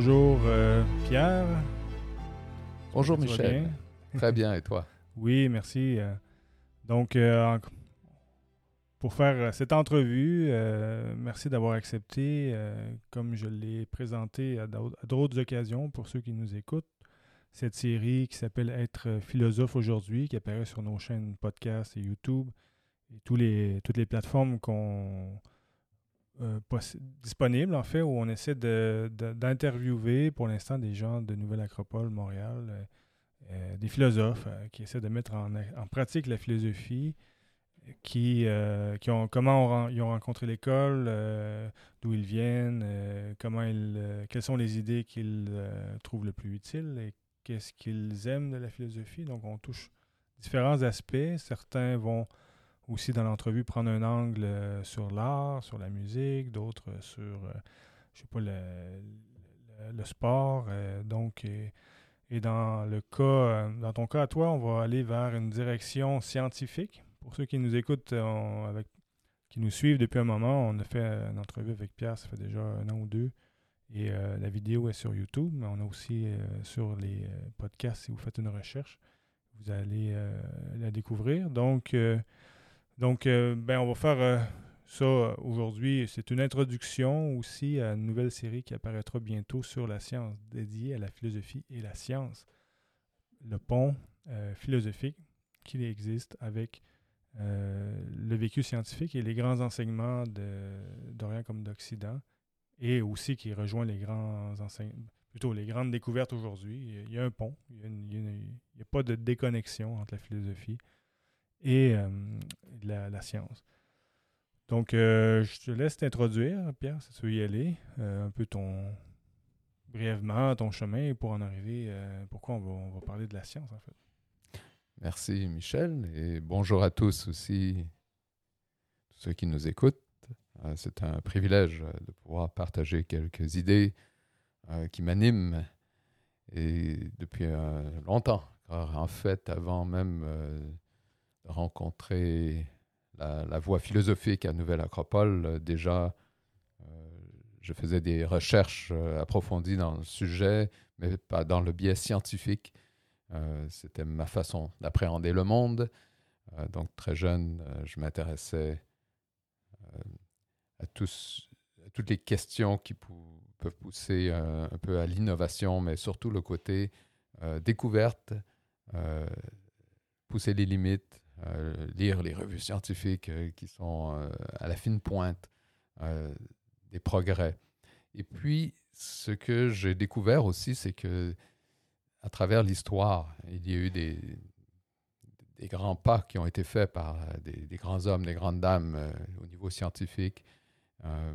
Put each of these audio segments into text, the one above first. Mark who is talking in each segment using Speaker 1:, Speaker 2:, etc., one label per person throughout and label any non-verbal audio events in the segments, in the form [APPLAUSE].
Speaker 1: Bonjour euh, Pierre.
Speaker 2: Bonjour Michel.
Speaker 1: bien?
Speaker 2: Très bien, et toi? [LAUGHS]
Speaker 1: Oui, merci. Euh, Donc, euh, pour faire cette entrevue, euh, merci d'avoir accepté, comme je l'ai présenté à d'autres occasions pour ceux qui nous écoutent, cette série qui s'appelle Être philosophe aujourd'hui, qui apparaît sur nos chaînes podcast et YouTube et tous les, toutes les plateformes qu'on euh, disponibles, en fait, où on essaie de- de- d'interviewer pour l'instant des gens de Nouvelle Acropole, Montréal, euh, euh, des philosophes qui essaient de mettre en, en pratique la philosophie, qui, qui ont comment ils ont rencontré l'école, d'où ils viennent, comment ils, quelles sont les idées qu'ils trouvent le plus utiles et qu'est-ce qu'ils aiment de la philosophie. Donc on touche différents aspects. Certains vont aussi dans l'entrevue prendre un angle euh, sur l'art, sur la musique, d'autres euh, sur, euh, je sais pas, le, sport. donc, et, dans le cas, dans ton cas à toi, on va aller vers une direction scientifique. Pour ceux qui nous écoutent, avec, qui nous suivent depuis un moment, on a fait une entrevue avec Pierre, ça fait déjà un an ou deux. Et la vidéo est sur YouTube, mais on a aussi sur les podcasts, si vous faites une recherche, vous allez la découvrir. Donc, donc euh, ben, on va faire euh, ça euh, aujourd'hui. C'est une introduction aussi à une nouvelle série qui apparaîtra bientôt sur la science, dédiée à la philosophie et la science. Le pont philosophique qui existe avec le vécu scientifique et les grands enseignements d'Orient comme d'Occident, et aussi qui rejoint les grands enseignements, plutôt les grandes découvertes aujourd'hui. Il y a- un pont, il y a n'y a pas de déconnexion entre la philosophie et euh, la, science. Donc, euh, je te laisse t'introduire, Pierre, si tu veux y aller, euh, un peu ton brièvement ton chemin pour en arriver. euh, pourquoi on va, parler de la science, en fait.
Speaker 2: Merci Michel et bonjour à tous aussi, tous ceux qui nous écoutent. C'est un privilège de pouvoir partager quelques idées qui m'animent et depuis longtemps. En fait, avant même rencontrer la, voie philosophique à Nouvelle Acropole, déjà euh, je faisais des recherches euh, approfondies dans le sujet, mais pas dans le biais scientifique. Euh, C'était ma façon d'appréhender le monde. Donc, très jeune, je m'intéressais à, toutes les questions qui peuvent pousser un peu à l'innovation, mais surtout le côté découverte, pousser les limites, lire les revues scientifiques euh, qui sont euh, à la fine pointe euh, des progrès. Et puis, ce que j'ai découvert aussi, c'est que à travers l'histoire, il y a eu des, des grands pas qui ont été faits par euh, des, des grands hommes, des grandes dames euh, au niveau scientifique, euh,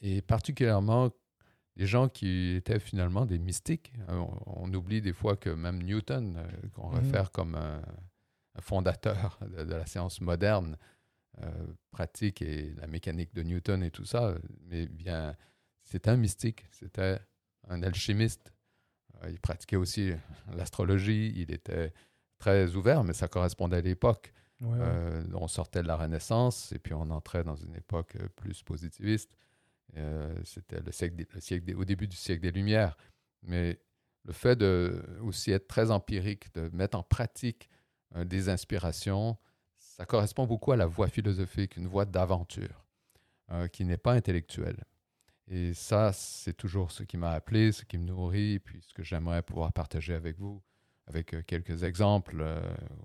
Speaker 2: et particulièrement des gens qui étaient finalement des mystiques. Euh, On, on oublie des fois que même Newton, euh, qu'on
Speaker 1: Mhm.
Speaker 2: réfère comme un fondateur de, de la science moderne, euh, pratique et la mécanique de Newton et tout ça, mais bien, c'était un mystique, c'était un alchimiste. Euh, il pratiquait aussi l'astrologie, il était très ouvert, mais ça correspondait à l'époque.
Speaker 1: Ouais, ouais.
Speaker 2: Euh, on sortait de la Renaissance et puis on entrait dans une époque plus positiviste. C'était le siècle, des- le siècle des- au début du siècle des Lumières. Mais le fait de aussi être très empirique, de mettre en pratique euh, des inspirations, ça correspond beaucoup à la voie philosophique, une voie d'aventure euh, qui n'est pas intellectuelle. Et ça, c'est toujours ce qui m'a appelé, ce qui me nourrit, puis ce que j'aimerais pouvoir partager avec vous, avec euh, quelques exemples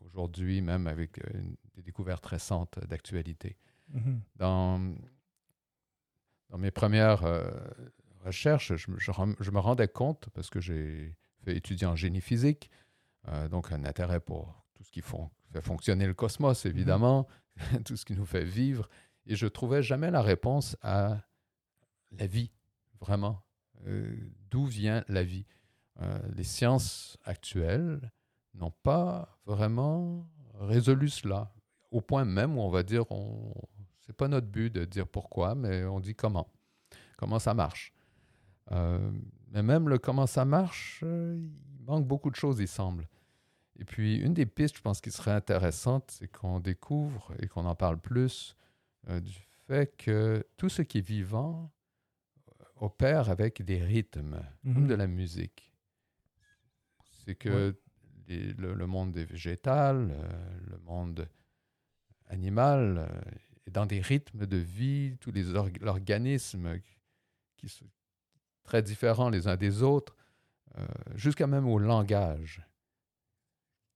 Speaker 2: aujourd'hui, même avec une- des découvertes récentes d'actualité.
Speaker 1: Mhm.
Speaker 2: Dans, dans mes premières euh, recherches, je, me- je rem- je me rendais compte, parce que j'ai fait étudier en génie physique, euh, donc un intérêt pour ce qui fon- fait fonctionner le cosmos, évidemment, [LAUGHS] tout ce qui nous fait vivre, et je trouvais jamais la réponse à la vie, vraiment. Euh, D'où vient la vie? Euh, Les sciences actuelles n'ont pas vraiment résolu cela, au point même où on va dire, on, c'est pas notre but de dire pourquoi, mais on dit comment, comment ça marche? Euh, mais même le comment ça marche, il manque beaucoup de choses, il semble. Et puis, une des pistes, je pense, qui serait intéressante, c'est qu'on découvre et qu'on en parle plus euh, du fait que tout ce qui est vivant opère avec des rythmes, comme
Speaker 1: Mhm.
Speaker 2: de la musique. C'est que les- le, le monde des végétal, euh, le monde animal, euh, est dans des rythmes de vie, tous les org- organismes qui sont très différents les uns des autres, euh, jusqu'à même au langage,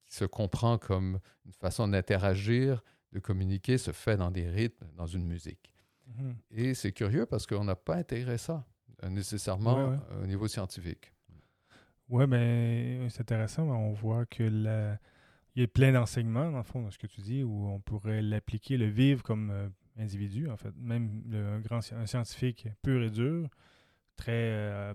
Speaker 2: qui se comprend comme une façon d'interagir, de communiquer, se fait dans des rythmes, dans une musique.
Speaker 1: Mhm.
Speaker 2: Et c'est curieux parce qu'on n'a pas intégré ça euh, nécessairement
Speaker 1: Ouais, ouais.
Speaker 2: euh, au niveau scientifique.
Speaker 1: Oui, mais c'est intéressant. mais On voit que la- il y a plein d'enseignements, dans le fond, dans ce que tu dis, où on pourrait l'appliquer, le vivre comme euh, individu, en fait. Même le- un grand un scientifique pur et dur, très euh,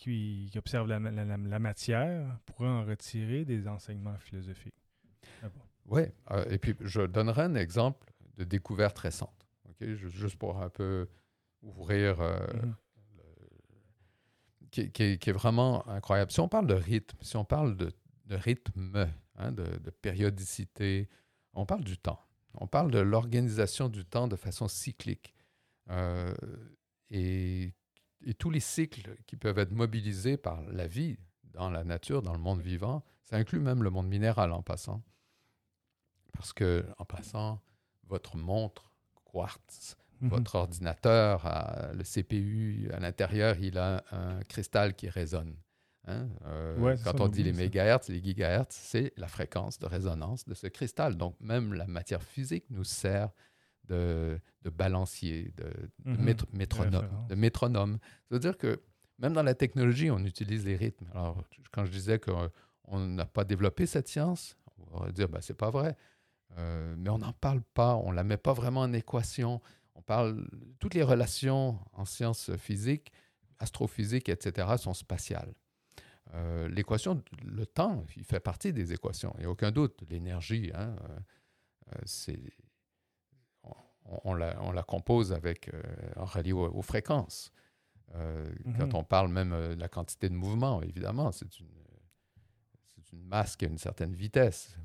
Speaker 1: qui, qui observe la, la- la- la matière, pourrait en retirer des enseignements philosophiques. Ah bon?
Speaker 2: Oui, euh, et puis je donnerai un exemple de découverte récente, ok, Ju- juste pour un peu ouvrir, euh,
Speaker 1: Mhm.
Speaker 2: qui, qui est- qui est vraiment incroyable. Si on parle de rythme, si on parle de, de rythme, hein, de, de périodicité, on parle du temps. On parle de l'organisation du temps de façon cyclique. Euh, et, et tous les cycles qui peuvent être mobilisés par la vie dans la nature, dans le monde vivant, ça inclut même le monde minéral en passant. Parce que, en passant, votre montre quartz,
Speaker 1: Mhm.
Speaker 2: votre ordinateur, a- le CPU, à l'intérieur, il a un cristal qui résonne. Hein? Euh,
Speaker 1: Ouais,
Speaker 2: quand
Speaker 1: ça,
Speaker 2: on dit les mégahertz, les gigahertz, c'est la fréquence de résonance de ce cristal. Donc, même la matière physique nous sert de, de balancier, de, de
Speaker 1: Mhm.
Speaker 2: métr- métronome, de métronome. Ça veut dire que même dans la technologie, on utilise les rythmes. Alors, quand je disais qu'on n'a pas développé cette science, on va dire, ben, c'est pas vrai. Euh, mais on n'en parle pas, on ne la met pas vraiment en équation. On parle, toutes les relations en sciences physiques, astrophysiques, etc., sont spatiales. Euh, L'équation, le temps, il fait partie des équations, il n'y a aucun doute. L'énergie, hein, euh, euh, c'est, on, la, on la compose avec, euh, en relié aux, aux fréquences. Euh, Quand
Speaker 1: Mhm.
Speaker 2: on parle même euh, de la quantité de mouvement, évidemment, c'est une, une masse qui a une certaine vitesse.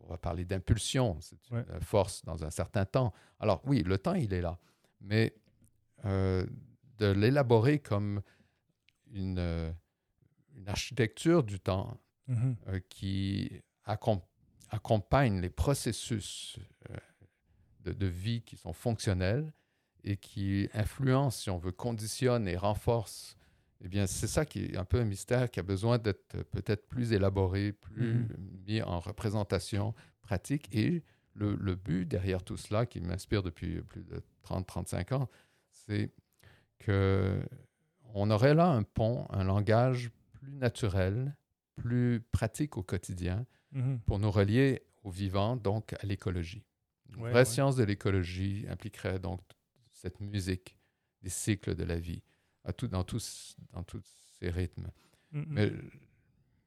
Speaker 2: On va parler d'impulsion, c'est une
Speaker 1: Ouais.
Speaker 2: force dans un certain temps. Alors oui, le temps, il est là. Mais euh, de l'élaborer comme une, une architecture du temps
Speaker 1: Mhm.
Speaker 2: qui accom- accompagne les processus de, de vie qui sont fonctionnels et qui influencent, si on veut, conditionnent et renforcent. Eh bien, c'est ça qui est un peu un mystère qui a besoin d'être peut-être plus élaboré, plus
Speaker 1: Mhm.
Speaker 2: mis en représentation pratique. Et le, le but derrière tout cela, qui m'inspire depuis plus de 30-35 ans, c'est que on aurait là un pont, un langage plus naturel, plus pratique au quotidien
Speaker 1: Mhm.
Speaker 2: pour nous relier au vivant, donc à l'écologie. Une
Speaker 1: Ouais,
Speaker 2: vraie
Speaker 1: ouais.
Speaker 2: science de l'écologie impliquerait donc cette musique des cycles de la vie, à tout, dans, tous, dans tous ces rythmes.
Speaker 1: Mhm.
Speaker 2: Mais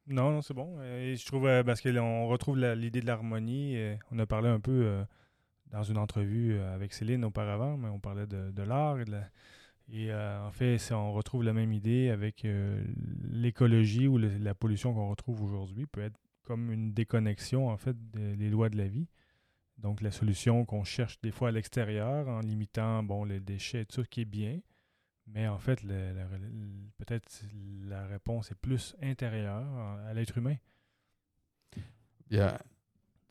Speaker 1: Non, non, c'est bon. Et je trouve, euh, parce qu'on retrouve l'idée de l'harmonie. on a parlé un peu euh, dans une entrevue euh, avec Céline auparavant, mais on parlait de, de l'art et de la- Et euh, en fait, on retrouve la même idée avec euh, l'écologie ou le- la pollution qu'on retrouve aujourd'hui peut être comme une déconnexion, en fait, des des lois de la vie. Donc, la solution qu'on cherche des fois à l'extérieur en limitant, bon, les déchets et tout ça, qui est bien. Mais en fait, peut-être la réponse est plus intérieure à l'être humain.
Speaker 2: il y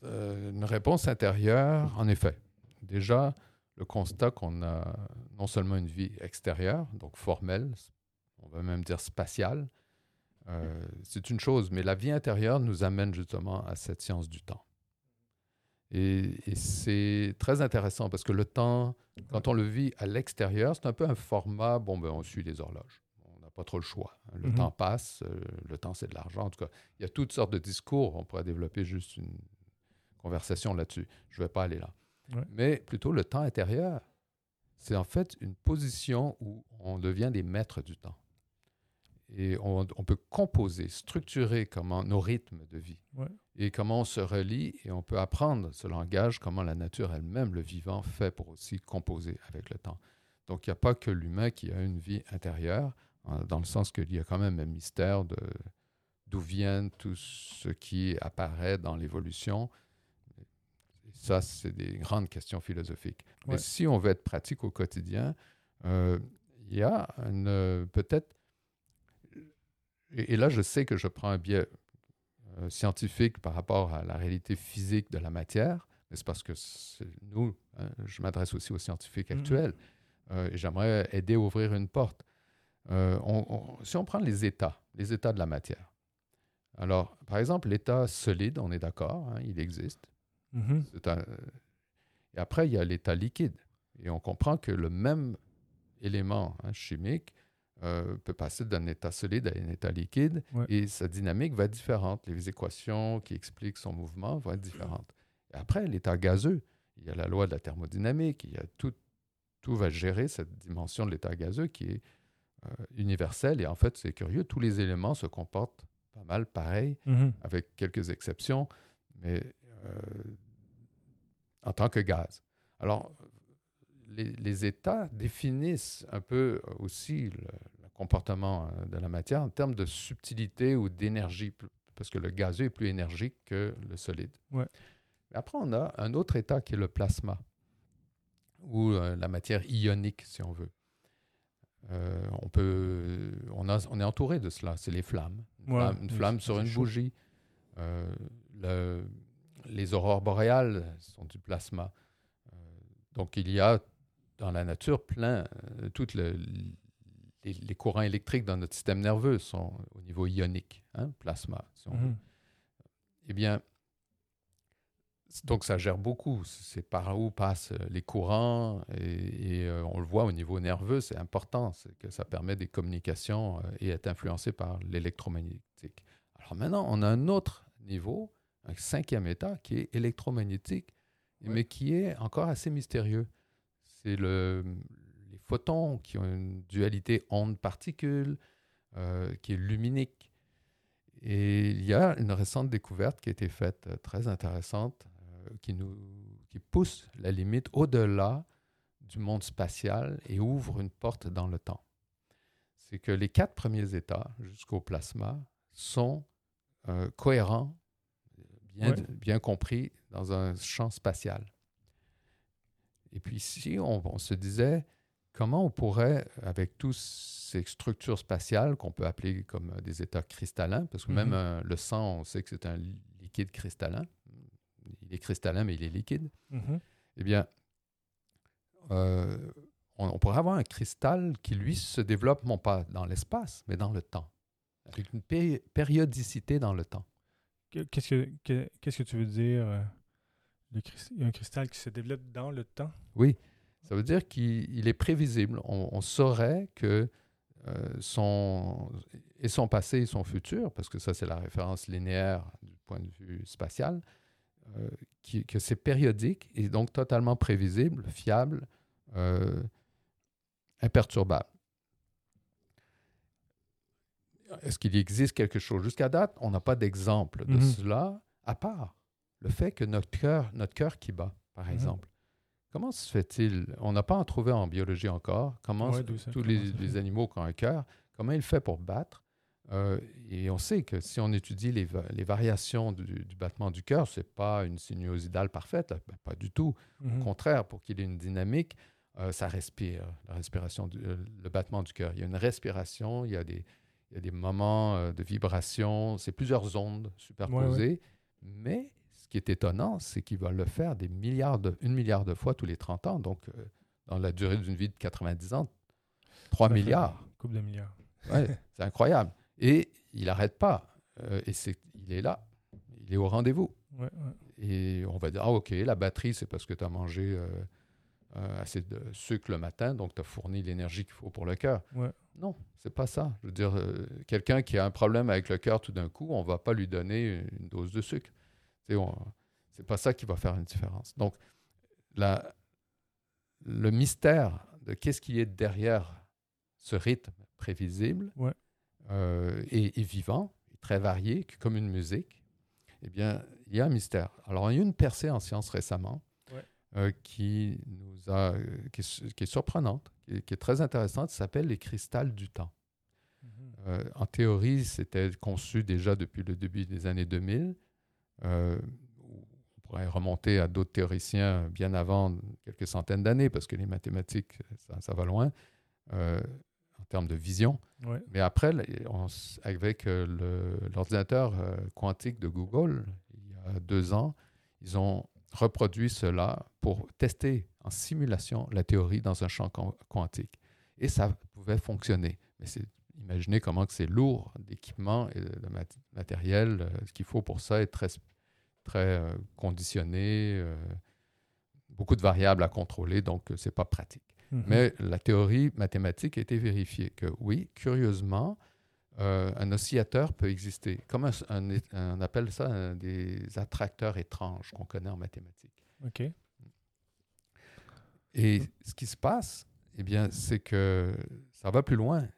Speaker 2: euh, une réponse intérieure, en effet. Déjà, le constat qu'on a non seulement une vie extérieure, donc formelle, on va même dire spatiale, euh, c'est une chose, mais la vie intérieure nous amène justement à cette science du temps. Et, et c'est très intéressant parce que le temps, quand on le vit à l'extérieur, c'est un peu un format, bon, ben, on suit les horloges. On n'a pas trop le choix. Le
Speaker 1: Mhm.
Speaker 2: temps passe, euh, le temps c'est de l'argent. En tout cas, il y a toutes sortes de discours. On pourrait développer juste une conversation là-dessus. Je ne vais pas aller là.
Speaker 1: Ouais.
Speaker 2: Mais plutôt le temps intérieur, c'est en fait une position où on devient des maîtres du temps. Et on, on peut composer, structurer comment nos rythmes de vie
Speaker 1: Ouais.
Speaker 2: et comment on se relie et on peut apprendre ce langage, comment la nature elle-même, le vivant, fait pour aussi composer avec le temps. Donc il n'y a pas que l'humain qui a une vie intérieure, hein, dans le sens qu'il y a quand même un mystère de d'où vient tout ce qui apparaît dans l'évolution. Ça, c'est des grandes questions philosophiques. Mais si on veut être pratique au quotidien, euh, il y a peut-être, et, là je sais que je prends un biais euh, scientifique par rapport à la réalité physique de la matière, mais c'est parce que nous, hein, je m'adresse aussi aux scientifiques mm-hmm. actuels, euh, et j'aimerais aider à ouvrir une porte. Euh, si on prend les états, les états de la matière, alors, par exemple, l'état solide, on est d'accord, hein, il existe. Mm-hmm. et après, il y a l'état liquide. Et on comprend que le même élément hein, chimique euh, peut passer d'un état solide à un état liquide et sa dynamique va être différente. Les équations qui expliquent son mouvement vont être différentes. Et après, l'état gazeux, il y a la loi de la thermodynamique, il y a tout, tout va gérer cette dimension de l'état gazeux qui est euh, universelle. Et en fait, c'est curieux, tous les éléments se comportent pas mal pareil, mm-hmm. avec quelques exceptions, mais euh, en tant que gaz. Alors, les, États définissent un peu aussi le, comportement euh, de la matière en termes de subtilité ou d'énergie, parce que le gazeux est plus énergique que le solide.
Speaker 1: Ouais.
Speaker 2: Après, on a un autre état qui est le plasma, ou euh, la matière ionique, si on veut. Euh, on, peut, on, a, on, est entouré de cela, c'est les flammes. Une flamme, sur une bougie. les aurores boréales sont du plasma. donc il y a dans la nature plein, euh, les, courants électriques dans notre système nerveux sont au niveau ionique, hein, plasma. Mhm. Eh bien, donc ça gère beaucoup. C'est par où passent les courants et, euh, on le voit au niveau nerveux, c'est important, c'est que ça permet des communications euh, et est influencé par l'électromagnétique. Alors maintenant, on a un autre niveau, un cinquième état qui est électromagnétique, mais qui est encore assez mystérieux c'est le, photons qui ont une dualité onde-particule, euh, qui est luminique. Et il y a une récente découverte qui a été faite euh, très intéressante, euh, qui, nous, qui pousse la limite au-delà du monde spatial et ouvre une porte dans le temps. C'est que les quatre premiers états, jusqu'au plasma, sont cohérents, bien, bien compris, dans un champ spatial. Et puis ici, on, se disait comment on pourrait, avec toutes ces structures spatiales qu'on peut appeler comme des états cristallins, parce que même mhm. euh, le sang, on sait que c'est un liquide cristallin. Il est cristallin, mais il est liquide. Mhm. Eh bien, euh, on, pourrait avoir un cristal qui, lui, se développe non pas dans l'espace, mais dans le temps, avec une périodicité dans le temps.
Speaker 1: Qu'est-ce que, qu'est-ce que tu veux dire euh, il y a un cristal qui se développe dans le temps?
Speaker 2: Oui, ça veut dire qu'il est prévisible. On, saurait que euh, son, et son passé et son futur, parce que ça c'est la référence linéaire du point de vue spatial, euh, que c'est périodique et donc totalement prévisible, fiable, euh, imperturbable. Est-ce qu'il existe quelque chose Jusqu'à date, on n'a pas d'exemple de mm-hmm. cela, à part le fait que notre cœur, notre cœur qui bat, par mhm. exemple. Comment se fait-il On n'a pas en trouvé en biologie encore. Comment tous les, animaux qui ont un cœur, comment il fait pour battre euh, Et on sait que si on étudie les, variations du, battement du cœur, ce n'est pas une sinuosidale parfaite, ben, pas du tout. Au mhm. contraire, pour qu'il ait une dynamique, euh, ça respire, la respiration, euh, le battement du cœur. Il y a une respiration, il y a des, il y a des moments de vibration, c'est plusieurs ondes superposées, mais qui est étonnant, c'est qu'il va le faire des milliards de, une milliard de fois tous les 30 ans. Donc, euh, dans la durée d'une vie de 90 ans, 3 milliards.
Speaker 1: Coupe de milliards.
Speaker 2: ouais, [LAUGHS] c'est incroyable. Et il n'arrête pas. Euh, et c'est, il est là. Il est au rendez-vous. et on va dire, ah, OK, la batterie, c'est parce que tu as mangé euh, assez de sucre le matin, donc tu as fourni l'énergie qu'il faut pour le cœur. Non, c'est pas ça. Je veux dire, quelqu'un qui a un problème avec le cœur tout d'un coup, on ne va pas lui donner une dose de sucre. C'est pas ça qui va faire une différence. Donc, la, le mystère de qu'est-ce qui est derrière ce rythme prévisible euh, et, vivant, très varié, comme une musique, eh bien, il y a un mystère. Alors, il y a eu une percée en sciences récemment euh, qui, nous a, qui, est, surprenante, qui est, très intéressante, ça s'appelle les cristals du temps. Mhm. Euh, en théorie, c'était conçu déjà depuis le début des années 2000. Euh, on pourrait remonter à d'autres théoriciens bien avant, quelques centaines d'années, parce que les mathématiques, ça, va loin. en termes de vision. Mais après, avec l'ordinateur quantique de Google, il y a deux ans, ils ont reproduit cela pour tester en simulation la théorie dans un champ quantique. Et ça pouvait fonctionner. Mais imaginez comment c'est lourd d'équipement et de matériel. Euh, ce qu'il faut pour ça est très, très euh, conditionné, euh, beaucoup de variables à contrôler, donc ce n'est pas pratique. Mhm. Mais la théorie mathématique a été vérifiée que oui, curieusement, un oscillateur peut exister. Comme on appelle ça des attracteurs étranges qu'on connaît en mathématiques.
Speaker 1: OK.
Speaker 2: Et ce qui se passe, eh bien, c'est que ça va plus loin.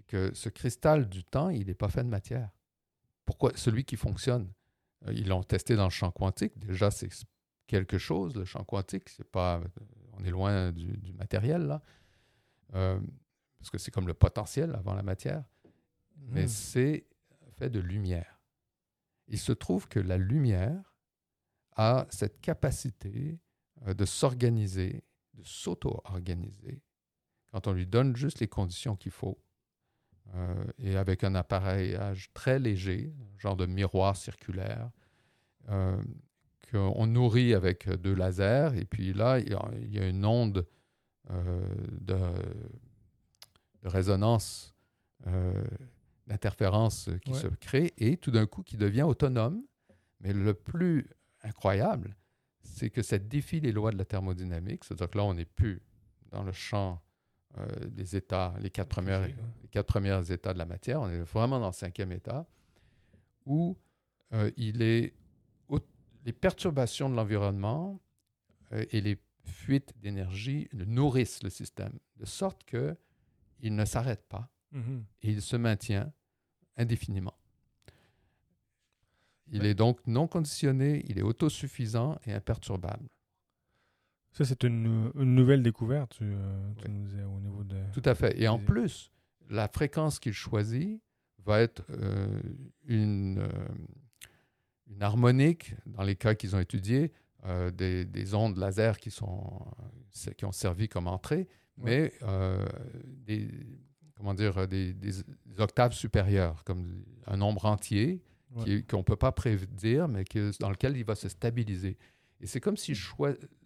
Speaker 2: C'est que ce cristal du temps, il n'est pas fait de matière. Pourquoi? Celui qui fonctionne euh, Ils l'ont testé dans le champ quantique. Déjà, c'est quelque chose. Le champ quantique, c'est pas, on est loin du, matériel là, euh, parce que c'est comme le potentiel avant la matière. Mais hmm. c'est fait de lumière. Il se trouve que la lumière a cette capacité euh, de s'organiser de s'auto-organiser quand on lui donne juste les conditions qu'il faut. Euh, et avec un appareillage très léger, genre de miroir circulaire, euh, qu'on nourrit avec deux lasers. Et puis là, il y a, une onde euh, de, de, résonance, d'interférence qui se crée et tout d'un coup qui devient autonome. Mais le plus incroyable, c'est que ça défie les lois de la thermodynamique. C'est-à-dire que là, on n'est plus dans le champ euh, des états, les quatre, premières, les quatre premiers états de la matière. On est vraiment dans le cinquième état où euh, il est les perturbations de l'environnement euh, et les fuites d'énergie nourrissent le système, de sorte qu'il ne s'arrête pas mm-hmm. et il se maintient indéfiniment. Il est donc non conditionné, il est autosuffisant et imperturbable.
Speaker 1: Ça, c'est une, nouvelle découverte, tu, euh, nous disais, au niveau de...
Speaker 2: Tout à fait. Et en plus, la fréquence qu'il choisit va être euh, une, euh, une harmonique, dans les cas qu'ils ont étudiés, des, ondes laser qui, sont, qui ont servi comme entrée, mais des, comment dire, des, des, octaves supérieures, comme un nombre entier qu'on ne peut pas prédire, mais que, dans lequel il va se stabiliser. Et c'est comme si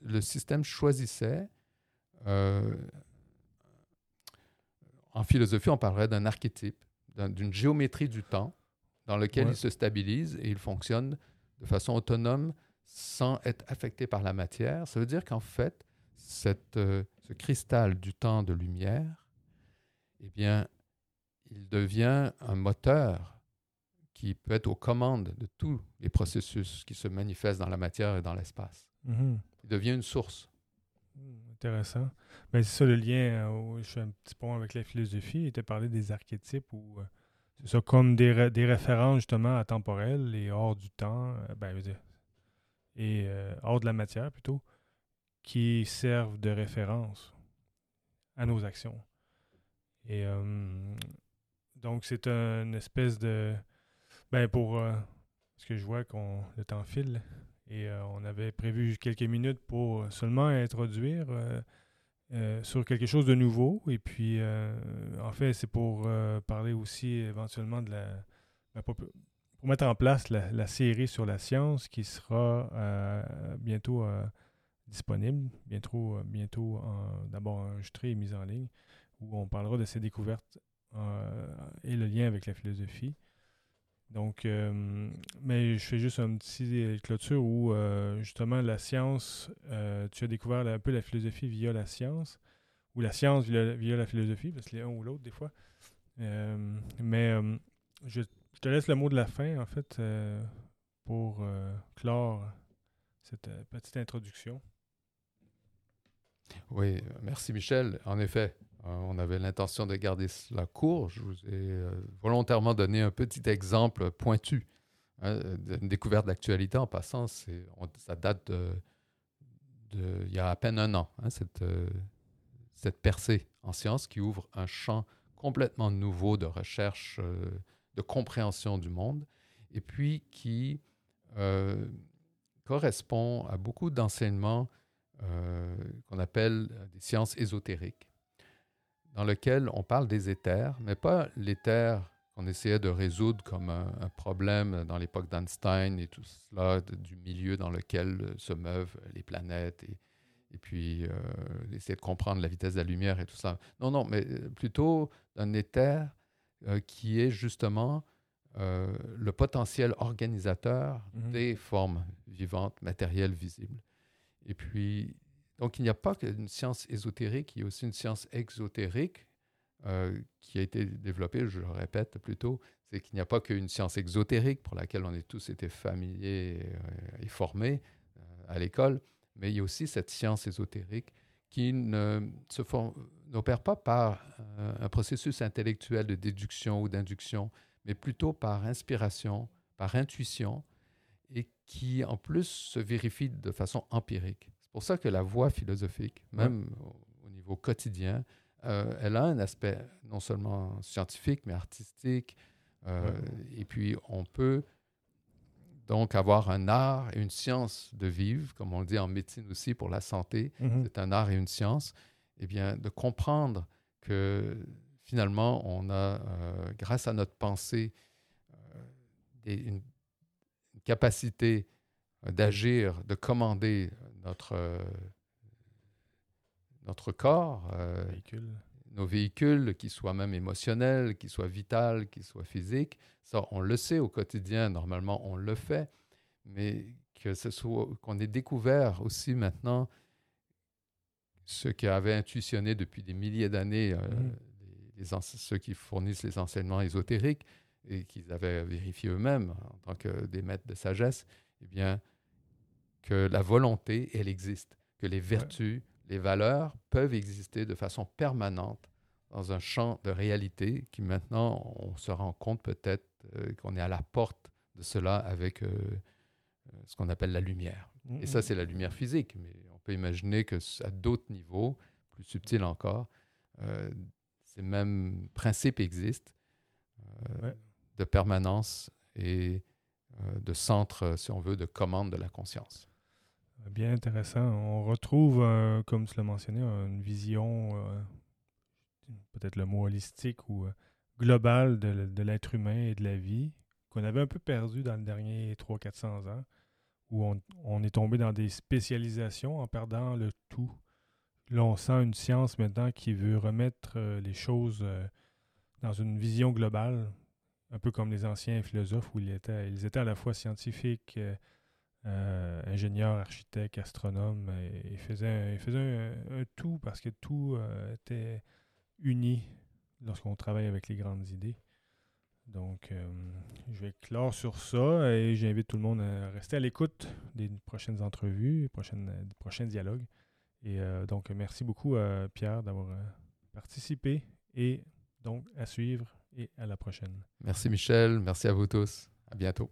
Speaker 2: le système choisissait, euh, en philosophie, on parlerait d'un archétype, d'une géométrie du temps dans lequel il se stabilise et il fonctionne de façon autonome sans être affecté par la matière. Ça veut dire qu'en fait, cette, euh, ce cristal du temps de lumière, eh bien, il devient un moteur qui peut être aux commandes de tous les processus qui se manifestent dans la matière et dans l'espace. Mhm. Il devient une source.
Speaker 1: Hmm, intéressant. Mais c'est ça le lien, euh, je fais un petit pont avec la philosophie, il était parlé des archétypes ou euh, c'est ça comme des, des, références justement atemporelles et hors du temps, euh, ben, et hors de la matière plutôt, qui servent de référence à nos actions. Et donc c'est une espèce de ben pour euh, ce que je vois qu'on le temps file et euh, on avait prévu quelques minutes pour euh, seulement introduire sur quelque chose de nouveau. Et puis, en fait, c'est pour parler aussi éventuellement de la. Ben, pour, mettre en place la, série sur la science qui sera bientôt disponible, bientôt, bientôt d'abord enregistrée et mise en ligne, où on parlera de ces découvertes et le lien avec la philosophie. Donc, euh, mais je fais juste un petit clôture où euh, justement la science, euh, tu as découvert un peu la philosophie via la science, ou la science via, la philosophie, parce que l'un ou l'autre des fois. mais je, te laisse le mot de la fin, en fait, pour clore cette petite introduction.
Speaker 2: Oui, merci Michel. En effet, euh, on avait l'intention de garder cela court. Je vous ai euh, volontairement donné un petit exemple pointu hein, découverte d'actualité. En passant, ça date de, il y a à peine un an, hein, cette, euh, cette percée en sciences qui ouvre un champ complètement nouveau de recherche, de compréhension du monde, et puis qui correspond à beaucoup d'enseignements qu'on appelle des sciences ésotériques dans lequel on parle des éthers, mais pas l'éther qu'on essayait de résoudre comme un, problème dans l'époque d'Einstein et tout cela, du milieu dans lequel se meuvent les planètes et, et puis euh, essayer de comprendre la vitesse de la lumière et tout ça. Non, non, mais euh, plutôt un éther euh, qui est justement le potentiel organisateur mhm. des formes vivantes, matérielles, visibles. Et puis, donc il n'y a pas qu'une science ésotérique, il y a aussi une science exotérique qui a été développée, je le répète plutôt, c'est qu'il n'y a pas qu'une science exotérique pour laquelle on est tous été familiers et formés à l'école, mais il y a aussi cette science ésotérique qui n'opère pas par euh, un processus intellectuel de déduction ou d'induction, mais plutôt par inspiration, par intuition, et qui en plus se vérifie de façon empirique. C'est pour ça que la voie philosophique, même au, niveau quotidien, euh, elle a un aspect non seulement scientifique, mais artistique. Euh, et puis, on peut donc, avoir un art et une science de vivre, comme on le dit en médecine aussi pour la santé, mhm. c'est un art et une science, eh bien, de comprendre que finalement, on a, euh, grâce à notre pensée, une, capacité d'agir, de commander notre, notre corps, euh, nos véhicules, qu'ils soient même émotionnels, qu'ils soient vitaux, qu'ils soient physiques. Ça, on le sait au quotidien, normalement, on le fait, mais que ce soit qu'on ait découvert aussi maintenant ce qu'avaient intuitionné depuis des milliers d'années euh, mm-hmm. ceux qui fournissent les enseignements ésotériques et qu'ils avaient vérifié eux-mêmes en tant que des maîtres de sagesse, eh bien, que la volonté, elle existe, que les vertus, les valeurs peuvent exister de façon permanente dans un champ de réalité qui maintenant, on se rend compte peut-être euh, qu'on est à la porte de cela avec euh, euh, ce qu'on appelle la lumière. Et ça, mm-hmm. c'est la lumière physique, mais on peut imaginer que à d'autres niveaux, plus subtils encore, ces mêmes principes existent de permanence et de centre, si on veut, de commande de la conscience.
Speaker 1: Bien intéressant. On retrouve, euh, comme tu l'as mentionné, une vision, euh, peut-être le mot holistique ou euh, globale de, l'être humain et de la vie, qu'on avait un peu perdu dans les derniers 300-400 ans, où on, est tombé dans des spécialisations en perdant le tout. Là, on sent une science maintenant qui veut remettre les choses dans une vision globale, un peu comme les anciens philosophes où ils étaient, ils étaient à la fois scientifiques, euh, ingénieur, architecte, astronome. il faisait, un, tout parce que tout euh, était uni lorsqu'on travaille avec les grandes idées. Donc, euh, je vais clore sur ça et j'invite tout le monde à rester à l'écoute des prochaines entrevues, prochaines, des prochains dialogues. Et donc, merci beaucoup, à Pierre, d'avoir participé et donc à suivre et à la prochaine.
Speaker 2: Merci Michel, merci à vous tous. À bientôt.